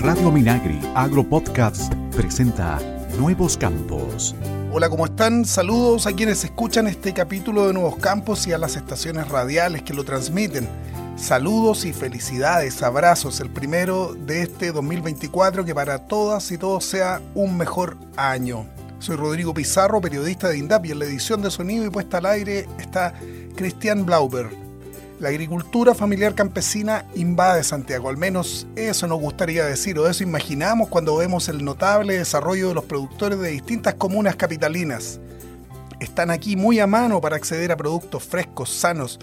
Radio Minagri Agro Podcast presenta Nuevos Campos. Hola, ¿cómo están? Saludos a quienes escuchan este capítulo de Nuevos Campos y a las estaciones radiales que lo transmiten. Saludos y felicidades, abrazos, el primero de este 2024 que para todas y todos sea un mejor año. Soy Rodrigo Pizarro, periodista de INDAP y en la edición de sonido y puesta al aire está Cristian Blauber. La agricultura familiar campesina invade Santiago, al menos eso nos gustaría decir, o eso imaginamos cuando vemos el notable desarrollo de los productores de distintas comunas capitalinas. Están aquí muy a mano para acceder a productos frescos, sanos,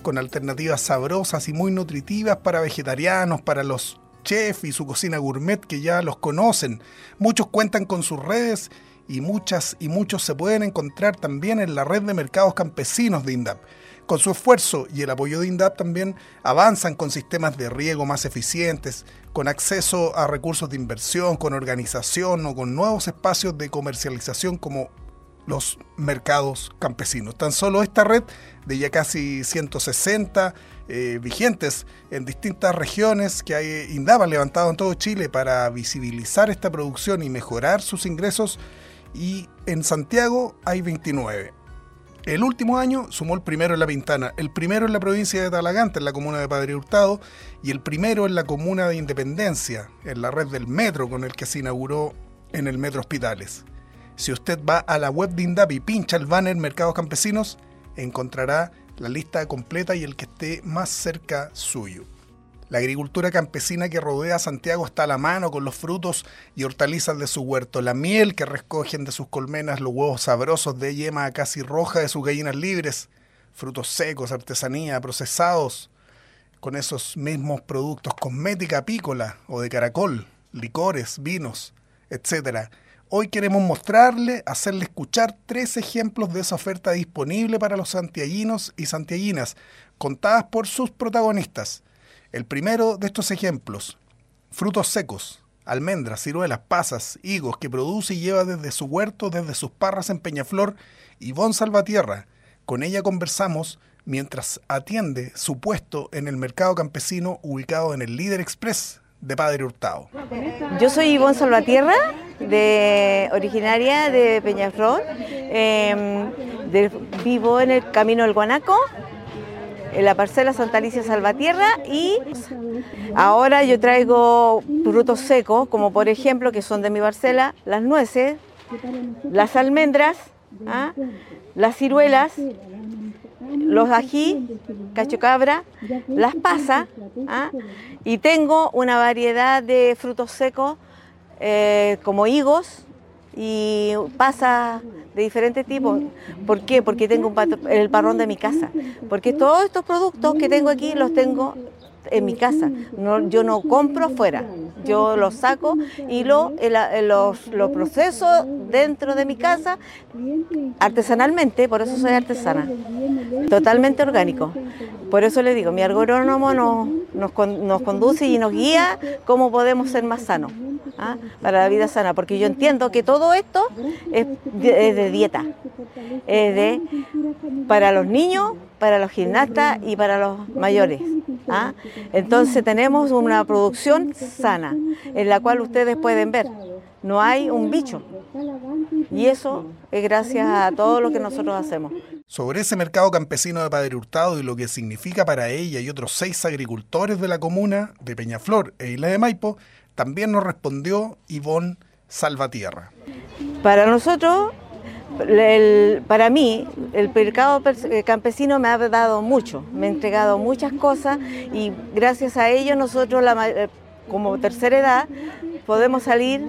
con alternativas sabrosas y muy nutritivas para vegetarianos, para los chefs y su cocina gourmet que ya los conocen. Muchos cuentan con sus redes y muchas y muchos se pueden encontrar también en la red de mercados campesinos de INDAP. Con su esfuerzo y el apoyo de INDAP también avanzan con sistemas de riego más eficientes, con acceso a recursos de inversión, con organización o con nuevos espacios de comercialización como los mercados campesinos. Tan solo esta red de ya casi 160 eh, vigentes en distintas regiones que hay INDAP ha levantado en todo Chile para visibilizar esta producción y mejorar sus ingresos y en Santiago hay 29. El último año sumó el primero en La Pintana, el primero en la provincia de Talagante, en la comuna de Padre Hurtado, y el primero en la comuna de Independencia, en la red del metro con el que se inauguró en el Metro Hospitales. Si usted va a la web de INDAP y pincha el banner Mercados Campesinos, encontrará la lista completa y el que esté más cerca suyo. La agricultura campesina que rodea a Santiago está a la mano con los frutos y hortalizas de su huerto, la miel que recogen de sus colmenas, los huevos sabrosos de yema casi roja de sus gallinas libres, frutos secos, artesanía, procesados, con esos mismos productos, cosmética apícola o de caracol, licores, vinos, etc. Hoy queremos mostrarle, hacerle escuchar tres ejemplos de esa oferta disponible para los santiaguinos y santiaguinas, contadas por sus protagonistas. El primero de estos ejemplos, frutos secos, almendras, ciruelas, pasas, higos, que produce y lleva desde su huerto, desde sus parras en Peñaflor, Ivonne Salvatierra. Con ella conversamos mientras atiende su puesto en el mercado campesino ubicado en el Líder Express de Padre Hurtado. Yo soy Ivonne Salvatierra, de, originaria de Peñaflor. Eh, vivo en el Camino del Guanaco, en la parcela Santa Alicia Salvatierra y ahora yo traigo frutos secos, como por ejemplo, que son de mi parcela, las nueces, las almendras, ¿ah? las ciruelas, los ají, cachocabra, las pasas, ¿ah? y tengo una variedad de frutos secos eh, como higos y pasas de diferentes tipos. ¿Por qué? Porque tengo el parrón de mi casa. Porque todos estos productos que tengo aquí los tengo en mi casa. Yo no compro fuera. Yo los saco y lo, los, los proceso dentro de mi casa artesanalmente, por eso soy artesana. Totalmente orgánico. Por eso le digo, mi agrónomo nos, nos, nos conduce y nos guía cómo podemos ser más sanos. ¿Ah? para la vida sana, porque yo entiendo que todo esto es de, dieta, es de para los niños, para los gimnastas y para los mayores. ¿ah? Entonces tenemos una producción sana, en la cual ustedes pueden ver, no hay un bicho. Y eso es gracias a todo lo que nosotros hacemos. Sobre ese mercado campesino de Padre Hurtado y lo que significa para ella y otros seis agricultores de la comuna de Peñaflor e Isla de Maipo, también nos respondió Ivonne Salvatierra. Para nosotros, para mí, el mercado eh, campesino me ha dado mucho, me ha entregado muchas cosas y gracias a ello nosotros, eh, como tercera edad, podemos salir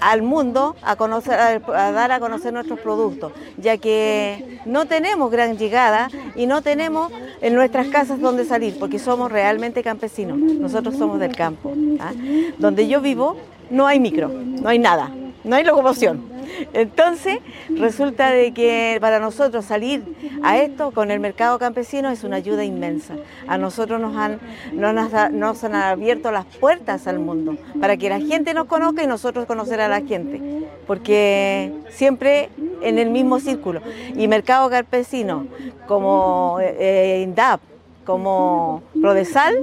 al mundo a, conocer, a, dar a conocer nuestros productos, ya que no tenemos gran llegada y no tenemos en nuestras casas donde salir, porque somos realmente campesinos, nosotros somos del campo. ¿ah? Donde yo vivo no hay micro, no hay nada, no hay locomoción. Entonces, resulta de que para nosotros salir a esto con el mercado campesino es una ayuda inmensa. A nosotros nos han, nos, han abierto las puertas al mundo para que la gente nos conozca y nosotros conocer a la gente, porque siempre en el mismo círculo. Y mercado campesino como eh, INDAP, como Prodesal,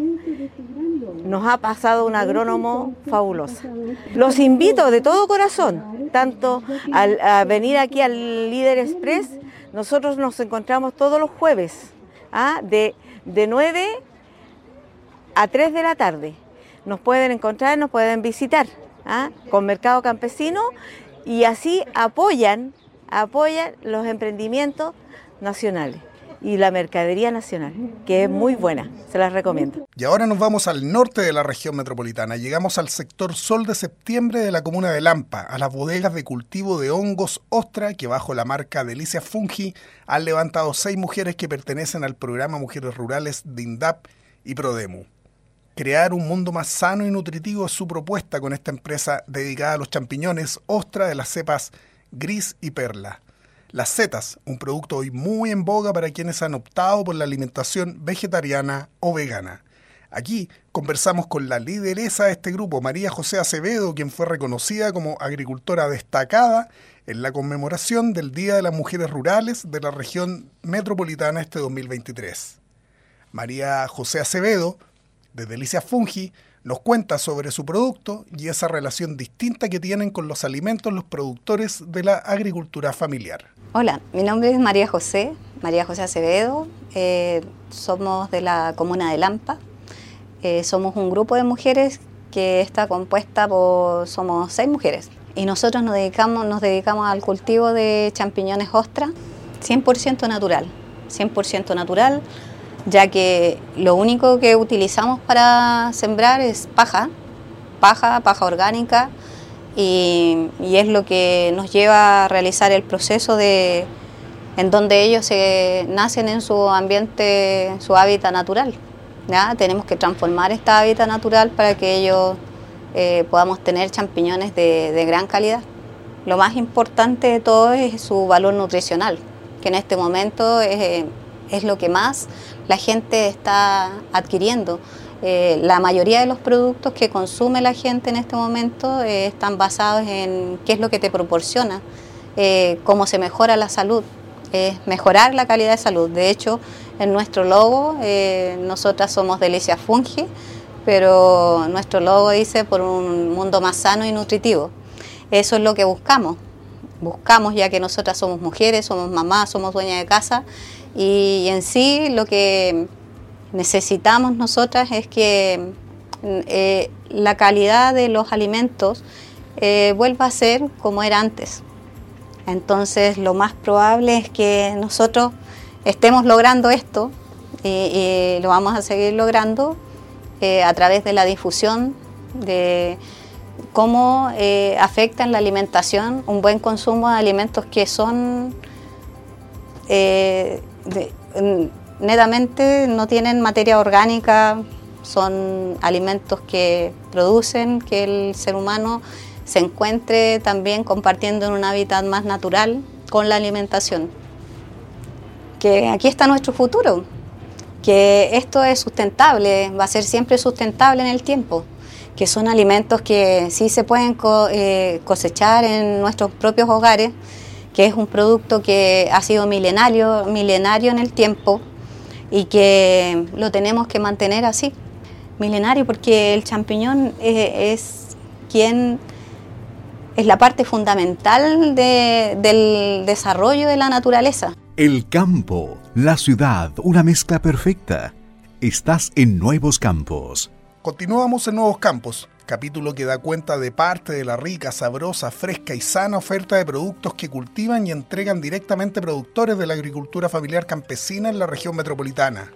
nos ha pasado un agrónomo fabuloso. Los invito de todo corazón, tanto a venir aquí al Líder Express, nosotros nos encontramos todos los jueves, ¿ah? de, de 9 a 3 de la tarde. Nos pueden encontrar, nos pueden visitar ¿ah? con Mercado Campesino y así apoyan, apoyan los emprendimientos nacionales y la mercadería nacional, que es muy buena, se las recomiendo. Y ahora nos vamos al norte de la región metropolitana. Llegamos al sector Sol de Septiembre de la comuna de Lampa, a las bodegas de cultivo de hongos Ostra, que bajo la marca Delicia Fungi han levantado seis mujeres que pertenecen al programa Mujeres Rurales de INDAP y Prodemu. Crear un mundo más sano y nutritivo es su propuesta con esta empresa dedicada a los champiñones Ostra de las cepas gris y perla. Las setas, un producto hoy muy en boga para quienes han optado por la alimentación vegetariana o vegana. Aquí conversamos con la lideresa de este grupo, María José Acevedo, quien fue reconocida como agricultora destacada en la conmemoración del Día de las Mujeres Rurales de la región metropolitana este 2023. María José Acevedo, de Delicia Fungi, nos cuenta sobre su producto y esa relación distinta que tienen con los alimentos los productores de la agricultura familiar. Hola, mi nombre es María José, María José Acevedo, eh, somos de la comuna de Lampa, eh, somos un grupo de mujeres que está compuesta por, somos seis mujeres. Y nosotros nos dedicamos, nos dedicamos al cultivo de champiñones ostra 100% natural, 100% natural, ya que lo único que utilizamos para sembrar es paja, paja, paja orgánica, y, es lo que nos lleva a realizar el proceso de en donde ellos se nacen en su ambiente, su hábitat natural. Tenemos que transformar este hábitat natural para que ellos eh, podamos tener champiñones de, gran calidad. Lo más importante de todo es su valor nutricional, que en este momento es, es lo que más la gente está adquiriendo. Eh, la mayoría de los productos que consume la gente en este momento eh, están basados en qué es lo que te proporciona, eh, cómo se mejora la salud, es mejorar la calidad de salud. De hecho, en nuestro logo, nosotras somos Delicia Fungi, pero nuestro logo dice por un mundo más sano y nutritivo. Eso es lo que buscamos. Buscamos, ya que nosotras somos mujeres, somos mamás, somos dueñas de casa, y en sí lo que necesitamos nosotras es que eh, la calidad de los alimentos eh, vuelva a ser como era antes. Entonces lo más probable es que nosotros estemos logrando esto y, lo vamos a seguir logrando eh, a través de la difusión de cómo afecta en la alimentación un buen consumo de alimentos que son netamente no tienen materia orgánica, son alimentos que producen que el ser humano se encuentre también compartiendo en un hábitat más natural con la alimentación. Que aquí está nuestro futuro, que esto es sustentable, va a ser siempre sustentable en el tiempo, que son alimentos que sí se pueden eh, cosechar en nuestros propios hogares, que es un producto que ha sido milenario, milenario en el tiempo, y que lo tenemos que mantener así, milenario, porque el champiñón es, quien es la parte fundamental del desarrollo de la naturaleza. El campo, la ciudad, una mezcla perfecta. Estás en Nuevos Campos. Continuamos en Nuevos Campos capítulo que da cuenta de parte de la rica, sabrosa, fresca y sana oferta de productos que cultivan y entregan directamente productores de la agricultura familiar campesina en la región metropolitana.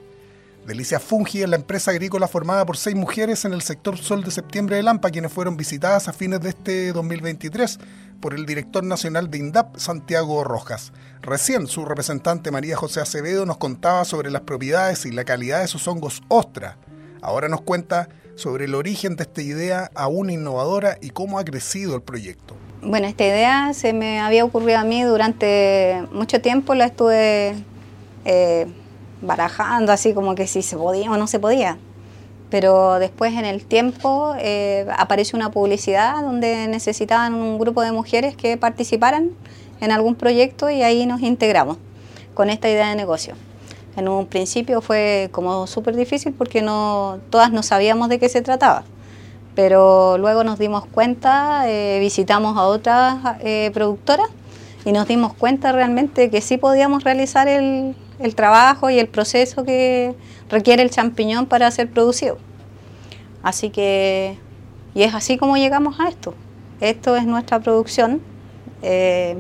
Delicia Fungi es la empresa agrícola formada por seis mujeres en el sector Sol de Septiembre de Lampa, quienes fueron visitadas a fines de este 2023 por el director nacional de INDAP, Santiago Rojas. Recién su representante María José Acevedo nos contaba sobre las propiedades y la calidad de sus hongos ostra. Ahora nos cuenta sobre el origen de esta idea aún innovadora y cómo ha crecido el proyecto. Bueno, esta idea se me había ocurrido a mí durante mucho tiempo, la estuve eh, barajando así como que si se podía o no se podía. Pero después en el tiempo eh, apareció una publicidad donde necesitaban un grupo de mujeres que participaran en algún proyecto y ahí nos integramos con esta idea de negocio. En un principio fue como súper difícil porque no, todas no sabíamos de qué se trataba. Pero luego nos dimos cuenta, eh, visitamos a otras eh, productoras y nos dimos cuenta realmente que sí podíamos realizar el, trabajo y el proceso que requiere el champiñón para ser producido. Así que, y es así como llegamos a esto. Esto es nuestra producción. Eh,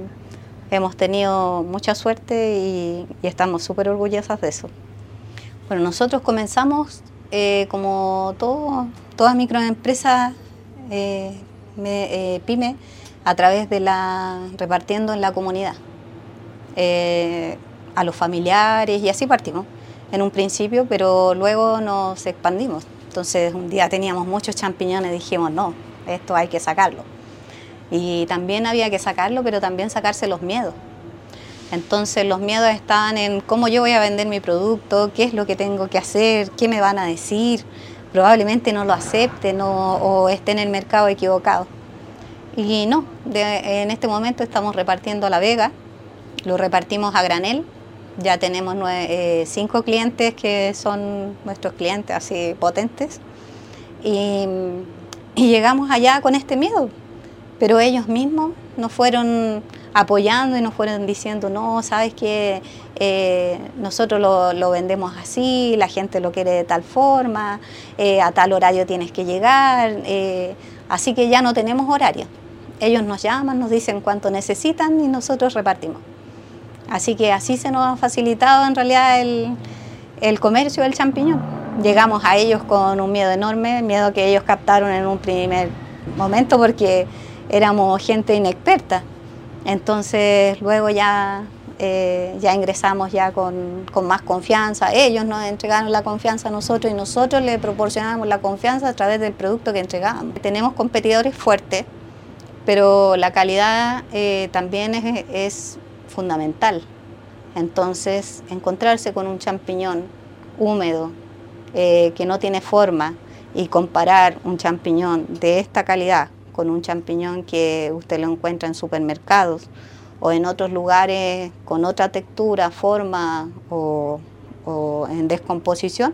hemos tenido mucha suerte y, estamos súper orgullosas de eso. Bueno, nosotros comenzamos eh, como todo, todas microempresas eh, eh, pyme a través de la repartiendo en la comunidad a los familiares y así partimos en un principio, pero luego nos expandimos. Entonces un día teníamos muchos champiñones y dijimos, no, esto hay que sacarlo. Y también había que sacarlo, pero también sacarse los miedos. Entonces los miedos estaban en cómo yo voy a vender mi producto, qué es lo que tengo que hacer, qué me van a decir. Probablemente no lo acepten o, esté en el mercado equivocado. Y no, en este momento estamos repartiendo La Vega, lo repartimos a granel. Ya tenemos eh, cinco clientes que son nuestros clientes así potentes. y llegamos allá con este miedo, pero ellos mismos nos fueron apoyando y nos fueron diciendo, no, sabes que eh, nosotros lo, vendemos así, la gente lo quiere de tal forma, eh, a tal horario tienes que llegar, eh, así que ya no tenemos horario. Ellos nos llaman, nos dicen cuánto necesitan y nosotros repartimos. Así que así se nos ha facilitado en realidad el, el comercio del champiñón. Llegamos a ellos con un miedo enorme, miedo que ellos captaron en un primer momento porque éramos gente inexperta. Entonces luego ya, eh, ya ingresamos ya con, más confianza. Ellos nos entregaron la confianza a nosotros y nosotros le proporcionamos la confianza a través del producto que entregamos. Tenemos competidores fuertes, pero la calidad eh, también es, fundamental. Entonces, encontrarse con un champiñón húmedo, eh, que no tiene forma, y comparar un champiñón de esta calidad con un champiñón que usted lo encuentra en supermercados o en otros lugares con otra textura, forma o, en descomposición,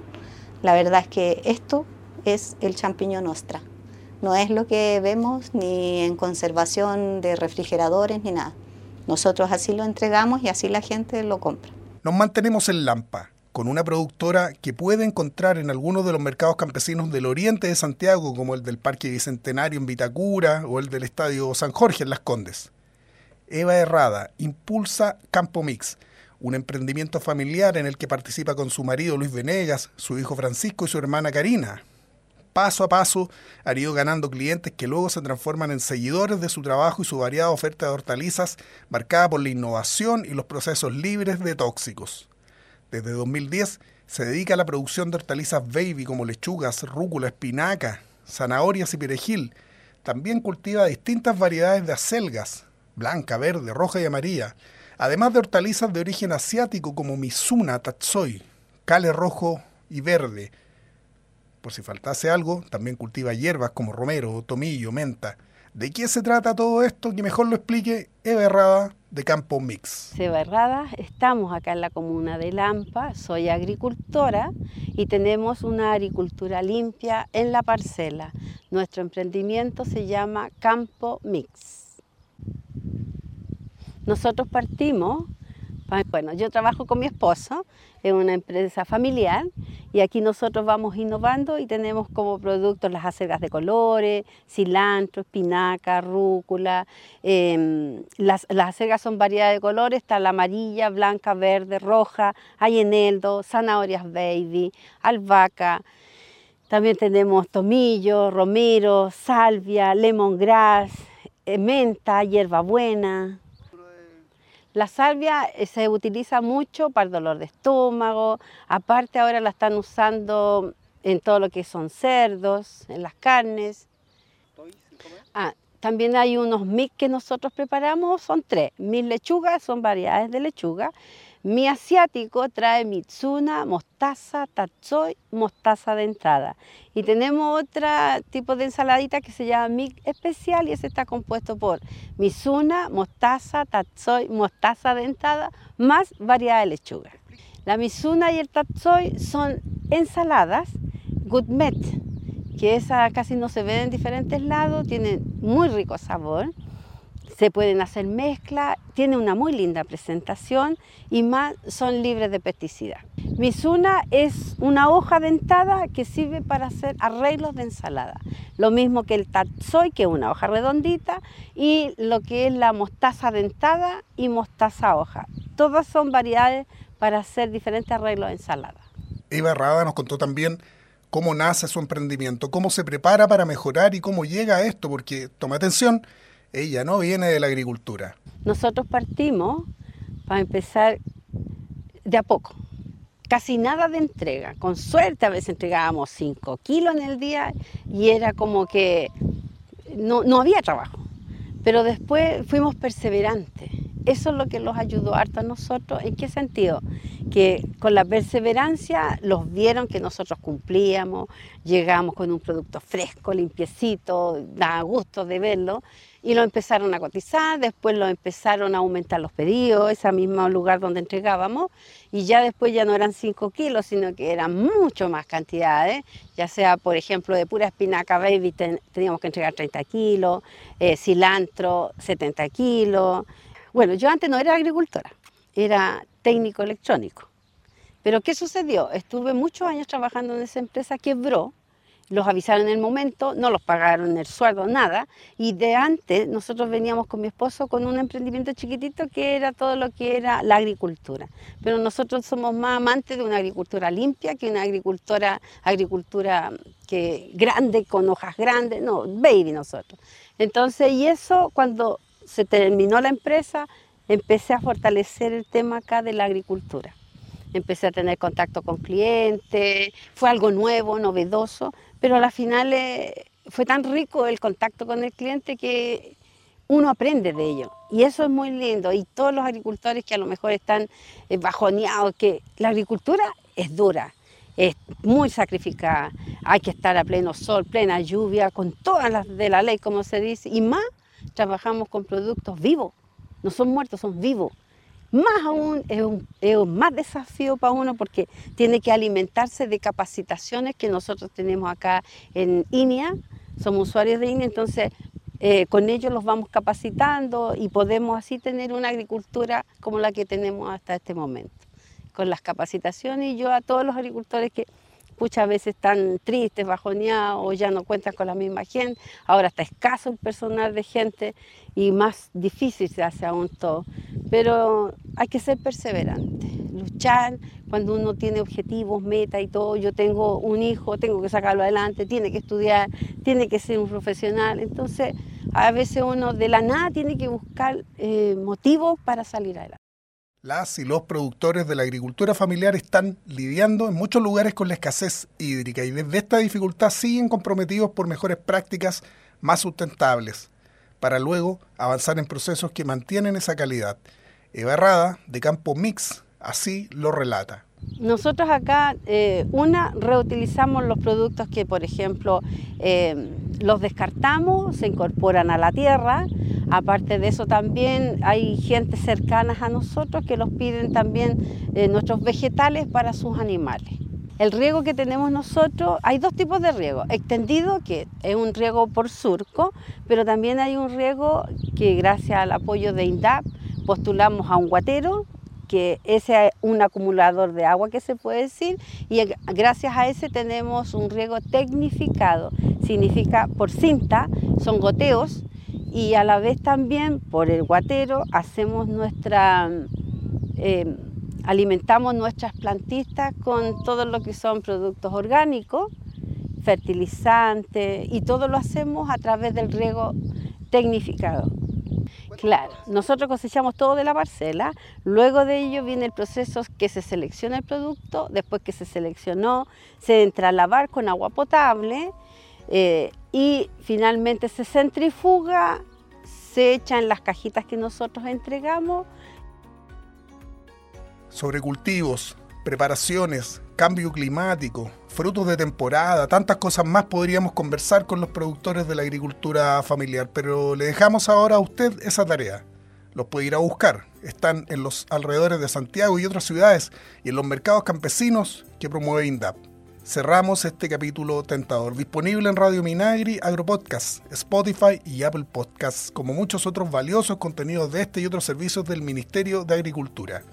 la verdad es que esto es el champiñón ostra. No es lo que vemos ni en conservación de refrigeradores ni nada. Nosotros así lo entregamos y así la gente lo compra. Nos mantenemos en Lampa con una productora que puede encontrar en algunos de los mercados campesinos del oriente de Santiago, como el del Parque Bicentenario en Vitacura o el del Estadio San Jorge en Las Condes. Eva Herrada impulsa Campo Mix, un emprendimiento familiar en el que participa con su marido Luis Venegas, su hijo Francisco y su hermana Karina. Paso a paso ha ido ganando clientes que luego se transforman en seguidores de su trabajo y su variada oferta de hortalizas marcada por la innovación y los procesos libres de tóxicos. Desde 2010 se dedica a la producción de hortalizas baby como lechugas, rúcula, espinaca, zanahorias y perejil. También cultiva distintas variedades de acelgas, blanca, verde, roja y amarilla, además de hortalizas de origen asiático como misuna, tatsoi, cale rojo y verde. Por si faltase algo, también cultiva hierbas como romero, tomillo, menta. ¿De qué se trata todo esto? Que mejor lo explique Eva Herrada de Campo Mix. Eva Herrada, estamos acá en la comuna de Lampa, soy agricultora y tenemos una agricultura limpia en la parcela. Nuestro emprendimiento se llama Campo Mix. Nosotros partimos bueno, yo trabajo con mi esposo en una empresa familiar y aquí nosotros vamos innovando y tenemos como productos las acelgas de colores, cilantro, espinaca, rúcula. Em, las, las, son variedad de colores, está la amarilla, blanca, verde, roja, hay eneldo, zanahorias baby, albahaca. También tenemos tomillo, romero, salvia, lemongrass, eh, menta, hierbabuena. La salvia eh, se utiliza mucho para el dolor de estómago, aparte ahora la están usando en todo lo que son cerdos, en las carnes. Ah, también hay unos mix que nosotros preparamos, son tres. Mis lechugas son variedades de lechuga mi asiático trae mitsuna, mostaza, tatsoi, mostaza de entrada. Y tenemos otro tipo de ensaladita que se llama mix especial y ese está compuesto por mitsuna, mostaza, tatsoi, mostaza de entrada, más variedad de lechuga. La misuna y el tatsoi son ensaladas gourmet, que esa casi no se ven en diferentes lados, tienen muy rico sabor se pueden hacer mezclas, tiene una muy linda presentación y más son libres de pesticidas. Misuna es una hoja dentada que sirve para hacer arreglos de ensalada. Lo mismo que el tatsoi, que es una hoja redondita, y lo que es la mostaza dentada y mostaza hoja. Todas son variedades para hacer diferentes arreglos de ensalada. Eva Rada nos contó también cómo nace su emprendimiento, cómo se prepara para mejorar y cómo llega a esto, porque toma atención, ella no viene de la agricultura. Nosotros partimos, para empezar, de a poco. Casi nada de entrega. Con suerte a veces entregábamos 5 kilos en el día y era como que no, no había trabajo. Pero después fuimos perseverantes eso es lo que los ayudó harto a nosotros. ¿En qué sentido? Que con la perseverancia los vieron que nosotros cumplíamos, llegamos con un producto fresco, limpiecito, da gusto de verlo, y lo empezaron a cotizar, después lo empezaron a aumentar los pedidos, ese mismo lugar donde entregábamos, y ya después ya no eran 5 kilos, sino que eran mucho más cantidades, ya sea, por ejemplo, de pura espinaca baby teníamos que entregar 30 kilos, eh, cilantro 70 kilos, bueno, yo antes no era agricultora, era técnico electrónico. Pero ¿qué sucedió? Estuve muchos años trabajando en esa empresa, quebró, los avisaron en el momento, no los pagaron el sueldo, nada. Y de antes nosotros veníamos con mi esposo con un emprendimiento chiquitito que era todo lo que era la agricultura. Pero nosotros somos más amantes de una agricultura limpia que una agricultura, agricultura que grande, con hojas grandes, no, baby nosotros. Entonces, y eso cuando se terminó la empresa, empecé a fortalecer el tema acá de la agricultura. Empecé a tener contacto con clientes, fue algo nuevo, novedoso, pero a la final eh, fue tan rico el contacto con el cliente que uno aprende de ello. Y eso es muy lindo. Y todos los agricultores que a lo mejor están eh, bajoneados, que la agricultura es dura, es muy sacrificada. Hay que estar a pleno sol, plena lluvia, con todas las de la ley, como se dice, y más trabajamos con productos vivos, no son muertos, son vivos. Más aún es un, es un, más desafío para uno porque tiene que alimentarse de capacitaciones que nosotros tenemos acá en INEA, somos usuarios de INEA, entonces eh, con ellos los vamos capacitando y podemos así tener una agricultura como la que tenemos hasta este momento. Con las capacitaciones y yo a todos los agricultores que muchas veces están tristes, bajoneados, o ya no cuentan con la misma gente. Ahora está escaso el personal de gente y más difícil se hace aún todo. Pero hay que ser perseverante, luchar cuando uno tiene objetivos, metas y todo. Yo tengo un hijo, tengo que sacarlo adelante, tiene que estudiar, tiene que ser un profesional. Entonces, a veces uno de la nada tiene que buscar eh, motivos para salir adelante. Las y los productores de la agricultura familiar están lidiando en muchos lugares con la escasez hídrica y desde esta dificultad siguen comprometidos por mejores prácticas más sustentables para luego avanzar en procesos que mantienen esa calidad. Eva de Campo Mix, así lo relata. Nosotros acá, eh, una, reutilizamos los productos que, por ejemplo, eh, los descartamos, se incorporan a la tierra. Aparte de eso también hay gente cercana a nosotros que los piden también eh, nuestros vegetales para sus animales. El riego que tenemos nosotros, hay dos tipos de riego. Extendido, que es un riego por surco, pero también hay un riego que gracias al apoyo de INDAP postulamos a un guatero, que ese es un acumulador de agua que se puede decir, y gracias a ese tenemos un riego tecnificado, significa por cinta, son goteos, y a la vez también por el guatero hacemos nuestra, eh, alimentamos nuestras plantistas con todo lo que son productos orgánicos, fertilizantes, y todo lo hacemos a través del riego tecnificado. Claro, nosotros cosechamos todo de la parcela, luego de ello viene el proceso que se selecciona el producto, después que se seleccionó, se entra a lavar con agua potable eh, y finalmente se centrifuga, se echa en las cajitas que nosotros entregamos. Sobre cultivos, preparaciones, cambio climático, frutos de temporada, tantas cosas más podríamos conversar con los productores de la agricultura familiar, pero le dejamos ahora a usted esa tarea. Los puede ir a buscar están en los alrededores de Santiago y otras ciudades y en los mercados campesinos que promueve INDAP. Cerramos este capítulo tentador, disponible en Radio Minagri, Agropodcast, Spotify y Apple Podcasts, como muchos otros valiosos contenidos de este y otros servicios del Ministerio de Agricultura.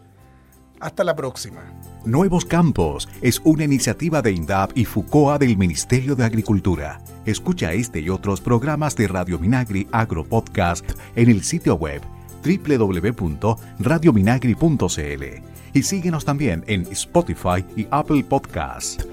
Hasta la próxima. Nuevos Campos es una iniciativa de INDAP y FUCOA del Ministerio de Agricultura. Escucha este y otros programas de Radio Minagri Agropodcast en el sitio web www.radiominagri.cl y síguenos también en Spotify y Apple Podcasts.